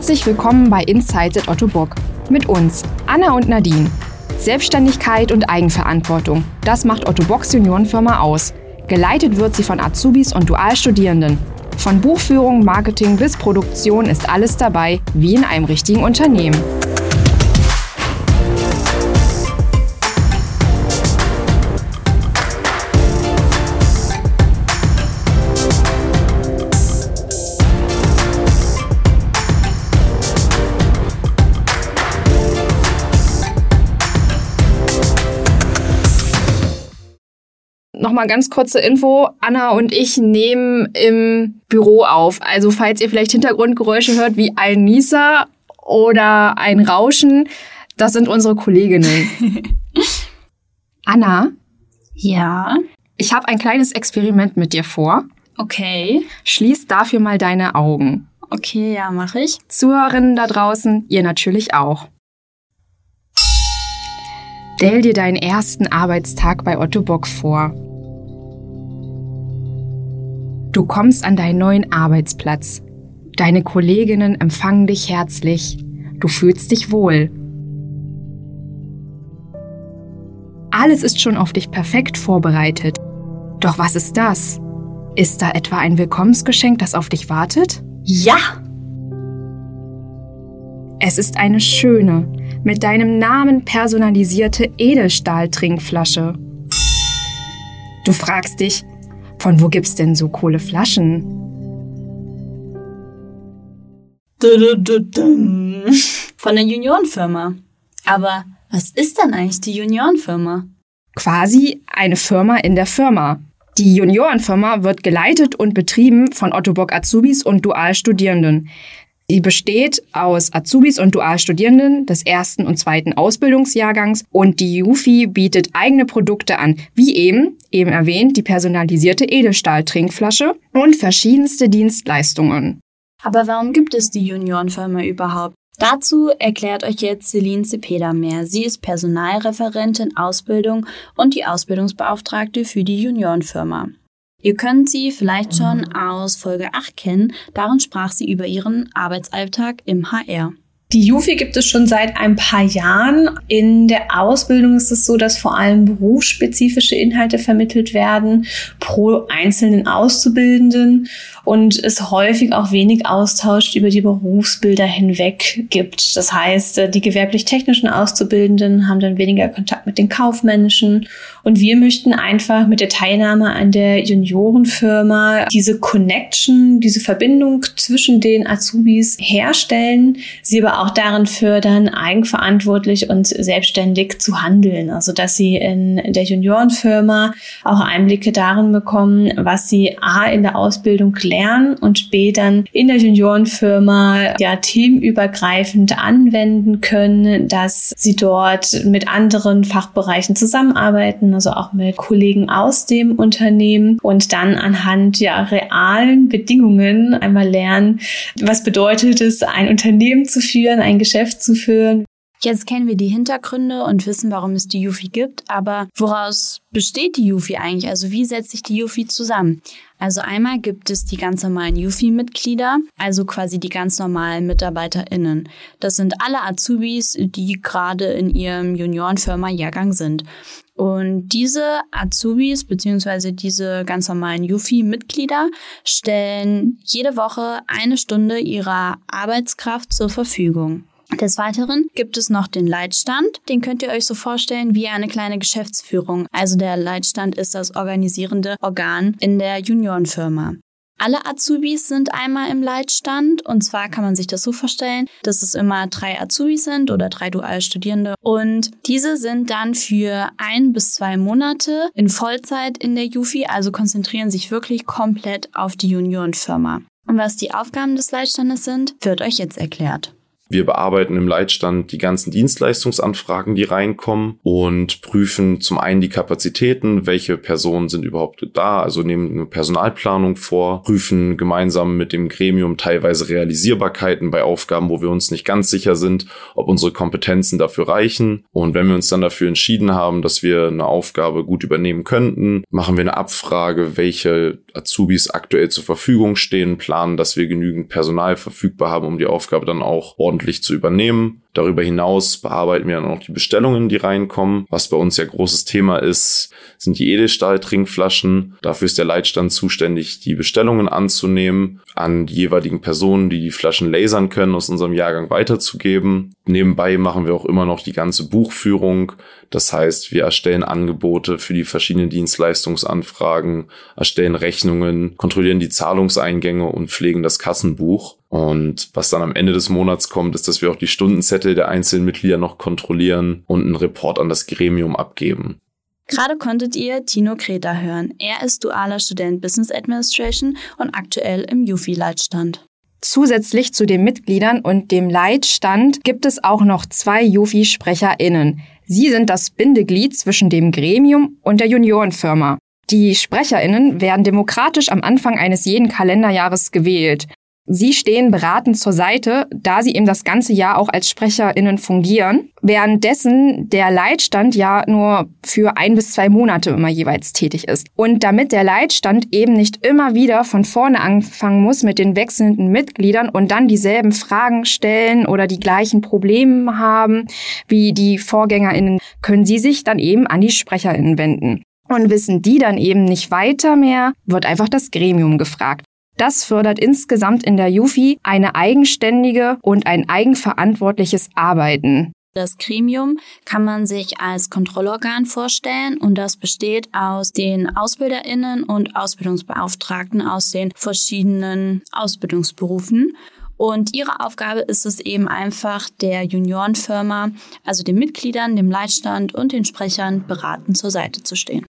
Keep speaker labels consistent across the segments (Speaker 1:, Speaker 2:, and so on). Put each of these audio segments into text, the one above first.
Speaker 1: Herzlich willkommen bei Insights at Otto Bock. Mit uns, Anna und Nadine. Selbstständigkeit und Eigenverantwortung, das macht Otto Bocks Juniorenfirma aus. Geleitet wird sie von Azubis und Dualstudierenden. Von Buchführung, Marketing bis Produktion ist alles dabei, wie in einem richtigen Unternehmen. Nochmal ganz kurze Info. Anna und ich nehmen im Büro auf. Also falls ihr vielleicht Hintergrundgeräusche hört wie ein Nieser oder ein Rauschen, das sind unsere Kolleginnen. Anna?
Speaker 2: Ja.
Speaker 1: Ich habe ein kleines Experiment mit dir vor.
Speaker 2: Okay.
Speaker 1: Schließ dafür mal deine Augen.
Speaker 2: Okay, ja, mache ich.
Speaker 1: Zuhörerinnen da draußen, ihr natürlich auch. Stell dir deinen ersten Arbeitstag bei Otto Bock vor. Du kommst an deinen neuen Arbeitsplatz. Deine Kolleginnen empfangen dich herzlich. Du fühlst dich wohl. Alles ist schon auf dich perfekt vorbereitet. Doch was ist das? Ist da etwa ein Willkommensgeschenk, das auf dich wartet?
Speaker 2: Ja!
Speaker 1: Es ist eine schöne, mit deinem Namen personalisierte Edelstahltrinkflasche. Du fragst dich, von wo gibt's denn so coole Flaschen?
Speaker 2: Von der Juniorenfirma. Aber was ist denn eigentlich die Juniorenfirma?
Speaker 1: Quasi eine Firma in der Firma. Die Juniorenfirma wird geleitet und betrieben von Otto Bock Azubis und Dualstudierenden. Sie besteht aus Azubis und Dualstudierenden des ersten und zweiten Ausbildungsjahrgangs und die Jufi bietet eigene Produkte an, wie eben, eben erwähnt, die personalisierte Edelstahl-Trinkflasche und verschiedenste Dienstleistungen.
Speaker 2: Aber warum gibt es die Juniorenfirma überhaupt? Dazu erklärt euch jetzt Celine Cepeda mehr. Sie ist Personalreferentin Ausbildung und die Ausbildungsbeauftragte für die Juniorenfirma. Ihr könnt sie vielleicht schon aus Folge 8 kennen. Darin sprach sie über ihren Arbeitsalltag im HR.
Speaker 3: Die Jufi gibt es schon seit ein paar Jahren. In der Ausbildung ist es so, dass vor allem berufsspezifische Inhalte vermittelt werden pro einzelnen Auszubildenden und es häufig auch wenig Austausch über die Berufsbilder hinweg gibt. Das heißt, äh, die gewerblich-technischen Auszubildenden haben dann weniger Kontakt mit den kaufmännischen und wir möchten einfach mit der Teilnahme an der Juniorenfirma diese Connection, diese Verbindung zwischen den Azubis herstellen, sie aber auch darin fördern, eigenverantwortlich und selbstständig zu handeln. Also, dass sie in der Juniorenfirma auch Einblicke darin bekommen, was sie A in der Ausbildung lernen und B dann in der Juniorenfirma ja teamübergreifend anwenden können, dass sie dort mit anderen Fachbereichen zusammenarbeiten, also auch mit Kollegen aus dem Unternehmen und dann anhand ja realen Bedingungen einmal lernen, was bedeutet es, ein Unternehmen zu führen, ein Geschäft zu führen,
Speaker 2: Jetzt kennen wir die Hintergründe und wissen, warum es die Yufi gibt, aber woraus besteht die Yufi eigentlich? Also wie setzt sich die Yufi zusammen? Also einmal gibt es die ganz normalen Yufi-Mitglieder, also quasi die ganz normalen MitarbeiterInnen. Das sind alle Azubis, die gerade in ihrem Juniorenfirma-Jahrgang sind. Und diese Azubis beziehungsweise diese ganz normalen Yufi-Mitglieder stellen jede Woche eine Stunde ihrer Arbeitskraft zur Verfügung. Des Weiteren gibt es noch den Leitstand. Den könnt ihr euch so vorstellen wie eine kleine Geschäftsführung. Also der Leitstand ist das organisierende Organ in der Juniorenfirma. Alle Azubis sind einmal im Leitstand und zwar kann man sich das so vorstellen, dass es immer drei Azubis sind oder drei Dualstudierende und diese sind dann für ein bis zwei Monate in Vollzeit in der Jufi, also konzentrieren sich wirklich komplett auf die Juniorenfirma. Und was die Aufgaben des Leitstandes sind, wird euch jetzt erklärt.
Speaker 4: Wir bearbeiten im Leitstand die ganzen Dienstleistungsanfragen, die reinkommen und prüfen zum einen die Kapazitäten, welche Personen sind überhaupt da, also nehmen eine Personalplanung vor, prüfen gemeinsam mit dem Gremium teilweise Realisierbarkeiten bei Aufgaben, wo wir uns nicht ganz sicher sind, ob unsere Kompetenzen dafür reichen. Und wenn wir uns dann dafür entschieden haben, dass wir eine Aufgabe gut übernehmen könnten, machen wir eine Abfrage, welche Azubis aktuell zur Verfügung stehen, planen, dass wir genügend Personal verfügbar haben, um die Aufgabe dann auch ordentlich zu übernehmen. Darüber hinaus bearbeiten wir dann auch die Bestellungen, die reinkommen. Was bei uns ja großes Thema ist, sind die Edelstahl-Trinkflaschen. Dafür ist der Leitstand zuständig, die Bestellungen anzunehmen, an die jeweiligen Personen, die die Flaschen lasern können, aus unserem Jahrgang weiterzugeben. Nebenbei machen wir auch immer noch die ganze Buchführung. Das heißt, wir erstellen Angebote für die verschiedenen Dienstleistungsanfragen, erstellen Rechnungen, kontrollieren die Zahlungseingänge und pflegen das Kassenbuch. Und was dann am Ende des Monats kommt, ist, dass wir auch die Stundenzettel der einzelnen Mitglieder noch kontrollieren und einen Report an das Gremium abgeben.
Speaker 2: Gerade konntet ihr Tino Kreta hören. Er ist dualer Student Business Administration und aktuell im Jufi-Leitstand.
Speaker 1: Zusätzlich zu den Mitgliedern und dem Leitstand gibt es auch noch zwei Jufi-SprecherInnen. Sie sind das Bindeglied zwischen dem Gremium und der Juniorenfirma. Die SprecherInnen werden demokratisch am Anfang eines jeden Kalenderjahres gewählt. Sie stehen beratend zur Seite, da sie eben das ganze Jahr auch als SprecherInnen fungieren, währenddessen der Leitstand ja nur für ein bis zwei Monate immer jeweils tätig ist. Und damit der Leitstand eben nicht immer wieder von vorne anfangen muss mit den wechselnden Mitgliedern und dann dieselben Fragen stellen oder die gleichen Probleme haben wie die VorgängerInnen, können sie sich dann eben an die SprecherInnen wenden. Und wissen die dann eben nicht weiter mehr, wird einfach das Gremium gefragt. Das fördert insgesamt in der Jufi eine eigenständige und ein eigenverantwortliches Arbeiten.
Speaker 2: Das Gremium kann man sich als Kontrollorgan vorstellen und das besteht aus den Ausbilderinnen und Ausbildungsbeauftragten aus den verschiedenen Ausbildungsberufen. Und ihre Aufgabe ist es eben einfach, der Juniorenfirma, also den Mitgliedern, dem Leitstand und den Sprechern beratend zur Seite zu stehen.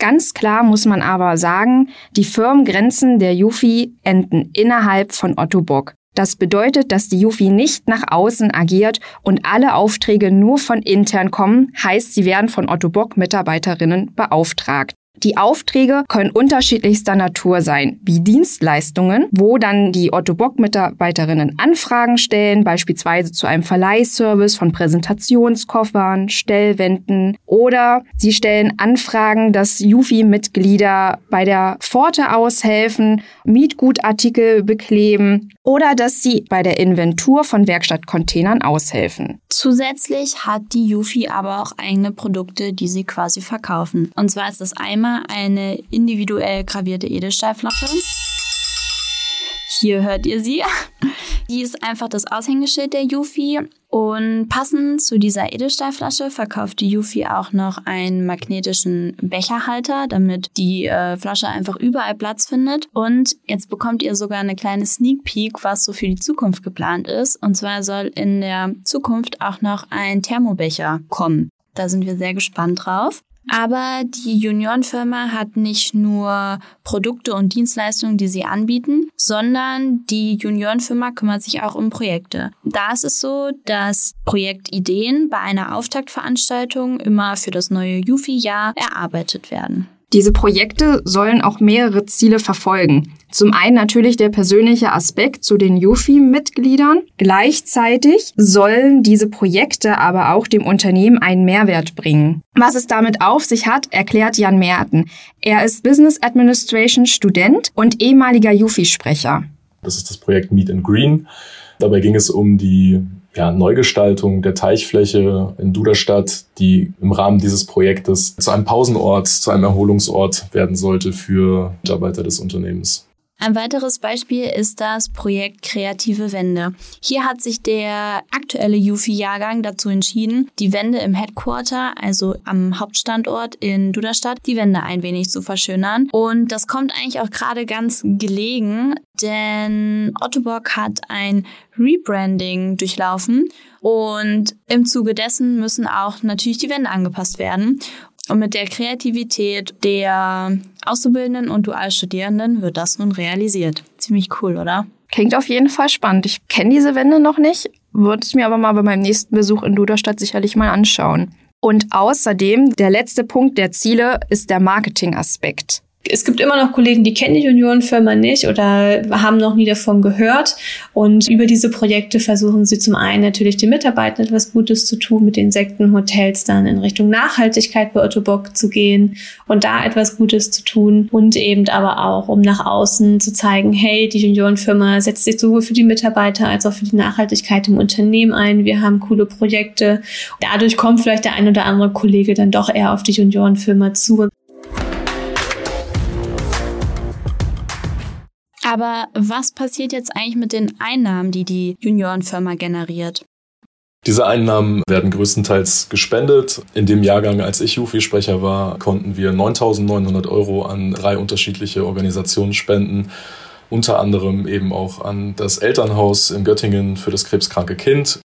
Speaker 1: Ganz klar muss man aber sagen, die Firmengrenzen der Jufi enden innerhalb von Otto Bock. Das bedeutet, dass die Jufi nicht nach außen agiert und alle Aufträge nur von intern kommen, heißt, sie werden von Otto Bock Mitarbeiterinnen beauftragt. Die Aufträge können unterschiedlichster Natur sein, wie Dienstleistungen, wo dann die Otto Bock-Mitarbeiterinnen Anfragen stellen, beispielsweise zu einem Verleihservice von Präsentationskoffern, Stellwänden oder sie stellen Anfragen, dass Jufi-Mitglieder bei der Pforte aushelfen, Mietgutartikel bekleben oder dass sie bei der Inventur von Werkstattcontainern aushelfen.
Speaker 2: Zusätzlich hat die Jufi aber auch eigene Produkte, die sie quasi verkaufen. Und zwar ist das einmal eine individuell gravierte Edelstahlflasche. Hier hört ihr sie. Die ist einfach das Aushängeschild der Yufi. Und passend zu dieser Edelstahlflasche verkauft die Yufi auch noch einen magnetischen Becherhalter, damit die äh, Flasche einfach überall Platz findet. Und jetzt bekommt ihr sogar eine kleine Sneak Peek, was so für die Zukunft geplant ist. Und zwar soll in der Zukunft auch noch ein Thermobecher kommen. Da sind wir sehr gespannt drauf. Aber die Juniorenfirma hat nicht nur Produkte und Dienstleistungen, die sie anbieten, sondern die Juniorenfirma kümmert sich auch um Projekte. Da ist es so, dass Projektideen bei einer Auftaktveranstaltung immer für das neue Jufi-Jahr erarbeitet werden.
Speaker 1: Diese Projekte sollen auch mehrere Ziele verfolgen. Zum einen natürlich der persönliche Aspekt zu den Yufi-Mitgliedern. Gleichzeitig sollen diese Projekte aber auch dem Unternehmen einen Mehrwert bringen. Was es damit auf sich hat, erklärt Jan Merten. Er ist Business Administration Student und ehemaliger Yufi-Sprecher.
Speaker 5: Das ist das Projekt Meet and Green. Dabei ging es um die ja, Neugestaltung der Teichfläche in Duderstadt, die im Rahmen dieses Projektes zu einem Pausenort, zu einem Erholungsort werden sollte für Mitarbeiter des Unternehmens.
Speaker 2: Ein weiteres Beispiel ist das Projekt Kreative Wände. Hier hat sich der aktuelle Jufi-Jahrgang dazu entschieden, die Wände im Headquarter, also am Hauptstandort in Duderstadt, die Wände ein wenig zu verschönern. Und das kommt eigentlich auch gerade ganz gelegen, denn Ottobock hat ein Rebranding durchlaufen und im Zuge dessen müssen auch natürlich die Wände angepasst werden. Und mit der Kreativität der Auszubildenden und Dualstudierenden wird das nun realisiert. Ziemlich cool, oder?
Speaker 1: Klingt auf jeden Fall spannend. Ich kenne diese Wände noch nicht, würde es mir aber mal bei meinem nächsten Besuch in Duderstadt sicherlich mal anschauen. Und außerdem, der letzte Punkt der Ziele ist der Marketingaspekt
Speaker 3: es gibt immer noch Kollegen, die kennen die Juniorenfirma nicht oder haben noch nie davon gehört. Und über diese Projekte versuchen sie zum einen natürlich den Mitarbeitern etwas Gutes zu tun, mit den Sektenhotels dann in Richtung Nachhaltigkeit bei Otto Bock zu gehen und da etwas Gutes zu tun und eben aber auch, um nach außen zu zeigen, hey, die Juniorenfirma setzt sich sowohl für die Mitarbeiter als auch für die Nachhaltigkeit im Unternehmen ein. Wir haben coole Projekte. Dadurch kommt vielleicht der ein oder andere Kollege dann doch eher auf die Juniorenfirma zu.
Speaker 2: Aber was passiert jetzt eigentlich mit den Einnahmen, die die Juniorenfirma generiert?
Speaker 5: Diese Einnahmen werden größtenteils gespendet. In dem Jahrgang, als ich Jufi-Sprecher war, konnten wir 9.900 Euro an drei unterschiedliche Organisationen spenden. Unter anderem eben auch an das Elternhaus in Göttingen für das krebskranke Kind,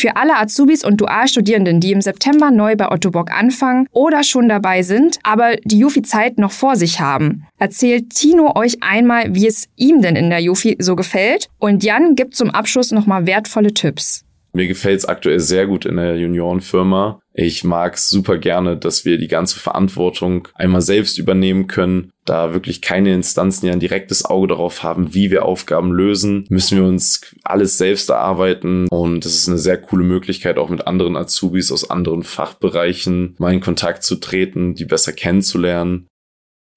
Speaker 1: Für alle Azubis und Dualstudierenden, die im September neu bei Otto Bock anfangen oder schon dabei sind, aber die Jufi-Zeit noch vor sich haben, erzählt Tino euch einmal, wie es ihm denn in der Jufi so gefällt und Jan gibt zum Abschluss nochmal wertvolle Tipps.
Speaker 4: Mir gefällt es aktuell sehr gut in der Juniorenfirma. Ich mag es super gerne, dass wir die ganze Verantwortung einmal selbst übernehmen können. Da wirklich keine Instanzen ja ein direktes Auge darauf haben, wie wir Aufgaben lösen, müssen wir uns alles selbst erarbeiten. Und es ist eine sehr coole Möglichkeit, auch mit anderen Azubis aus anderen Fachbereichen mal in Kontakt zu treten, die besser kennenzulernen.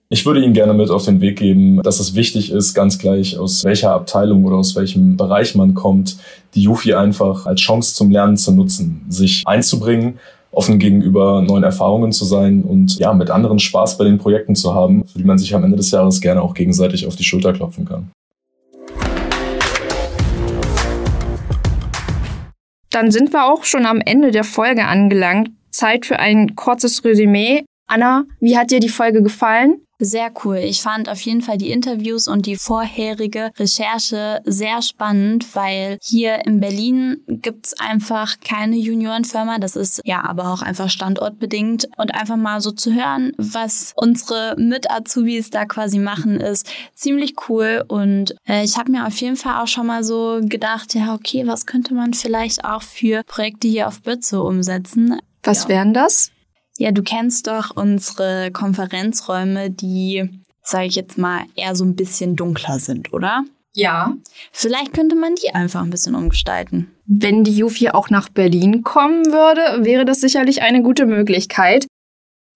Speaker 5: Ich würde Ihnen gerne mit auf den Weg geben, dass es wichtig ist, ganz gleich aus welcher Abteilung oder aus welchem Bereich man kommt, die Jufi einfach als Chance zum Lernen zu nutzen, sich einzubringen, offen gegenüber neuen Erfahrungen zu sein und ja, mit anderen Spaß bei den Projekten zu haben, für die man sich am Ende des Jahres gerne auch gegenseitig auf die Schulter klopfen kann.
Speaker 1: Dann sind wir auch schon am Ende der Folge angelangt. Zeit für ein kurzes Resümee. Anna, wie hat dir die Folge gefallen?
Speaker 2: Sehr cool. Ich fand auf jeden Fall die Interviews und die vorherige Recherche sehr spannend, weil hier in Berlin gibt's einfach keine Juniorenfirma. Das ist ja aber auch einfach standortbedingt. Und einfach mal so zu hören, was unsere Mit-Azubis da quasi machen, ist ziemlich cool. Und äh, ich habe mir auf jeden Fall auch schon mal so gedacht, ja, okay, was könnte man vielleicht auch für Projekte hier auf Bütze umsetzen?
Speaker 1: Was
Speaker 2: ja.
Speaker 1: wären das?
Speaker 2: Ja, du kennst doch unsere Konferenzräume, die, sage ich jetzt mal, eher so ein bisschen dunkler sind, oder?
Speaker 1: Ja.
Speaker 2: Vielleicht könnte man die einfach ein bisschen umgestalten.
Speaker 1: Wenn die Jufi auch nach Berlin kommen würde, wäre das sicherlich eine gute Möglichkeit.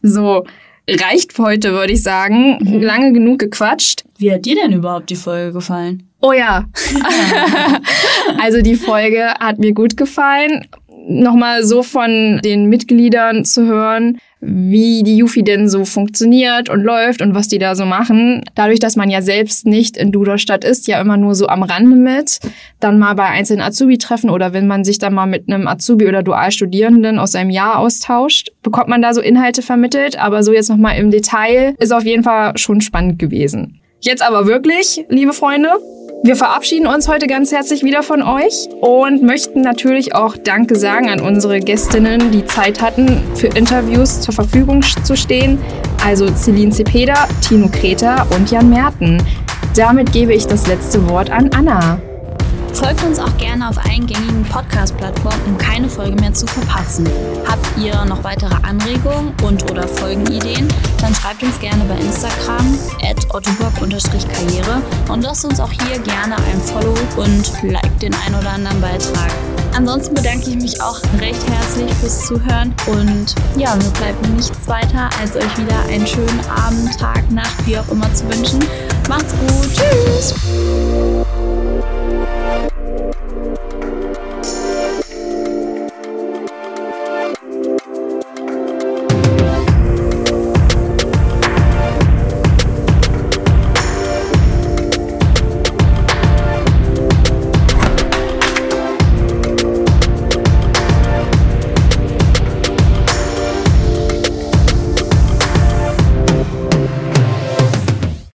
Speaker 1: So, reicht für heute, würde ich sagen. Mhm. Lange genug gequatscht.
Speaker 2: Wie hat dir denn überhaupt die Folge gefallen?
Speaker 1: Oh ja. also die Folge hat mir gut gefallen nochmal so von den Mitgliedern zu hören, wie die Yufi denn so funktioniert und läuft und was die da so machen. Dadurch, dass man ja selbst nicht in Duderstadt ist, ja immer nur so am Rande mit, dann mal bei einzelnen Azubi-Treffen oder wenn man sich dann mal mit einem Azubi oder Dualstudierenden aus seinem Jahr austauscht, bekommt man da so Inhalte vermittelt. Aber so jetzt nochmal im Detail ist auf jeden Fall schon spannend gewesen. Jetzt aber wirklich, liebe Freunde, wir verabschieden uns heute ganz herzlich wieder von euch und möchten natürlich auch Danke sagen an unsere Gästinnen, die Zeit hatten, für Interviews zur Verfügung zu stehen. Also Celine Cepeda, Tino Kreter und Jan Merten. Damit gebe ich das letzte Wort an Anna.
Speaker 2: Folgt uns auch gerne auf allen gängigen Podcast-Plattformen, um keine Folge mehr zu verpassen. Habt ihr noch weitere Anregungen und oder Folgenideen? Dann schreibt uns gerne bei Instagram at karriere und lasst uns auch hier gerne ein Follow und like den ein oder anderen Beitrag. Ansonsten bedanke ich mich auch recht herzlich fürs Zuhören und ja, mir bleibt nichts weiter, als euch wieder einen schönen Abend, Tag, Nacht, wie auch immer zu wünschen. Macht's gut, tschüss!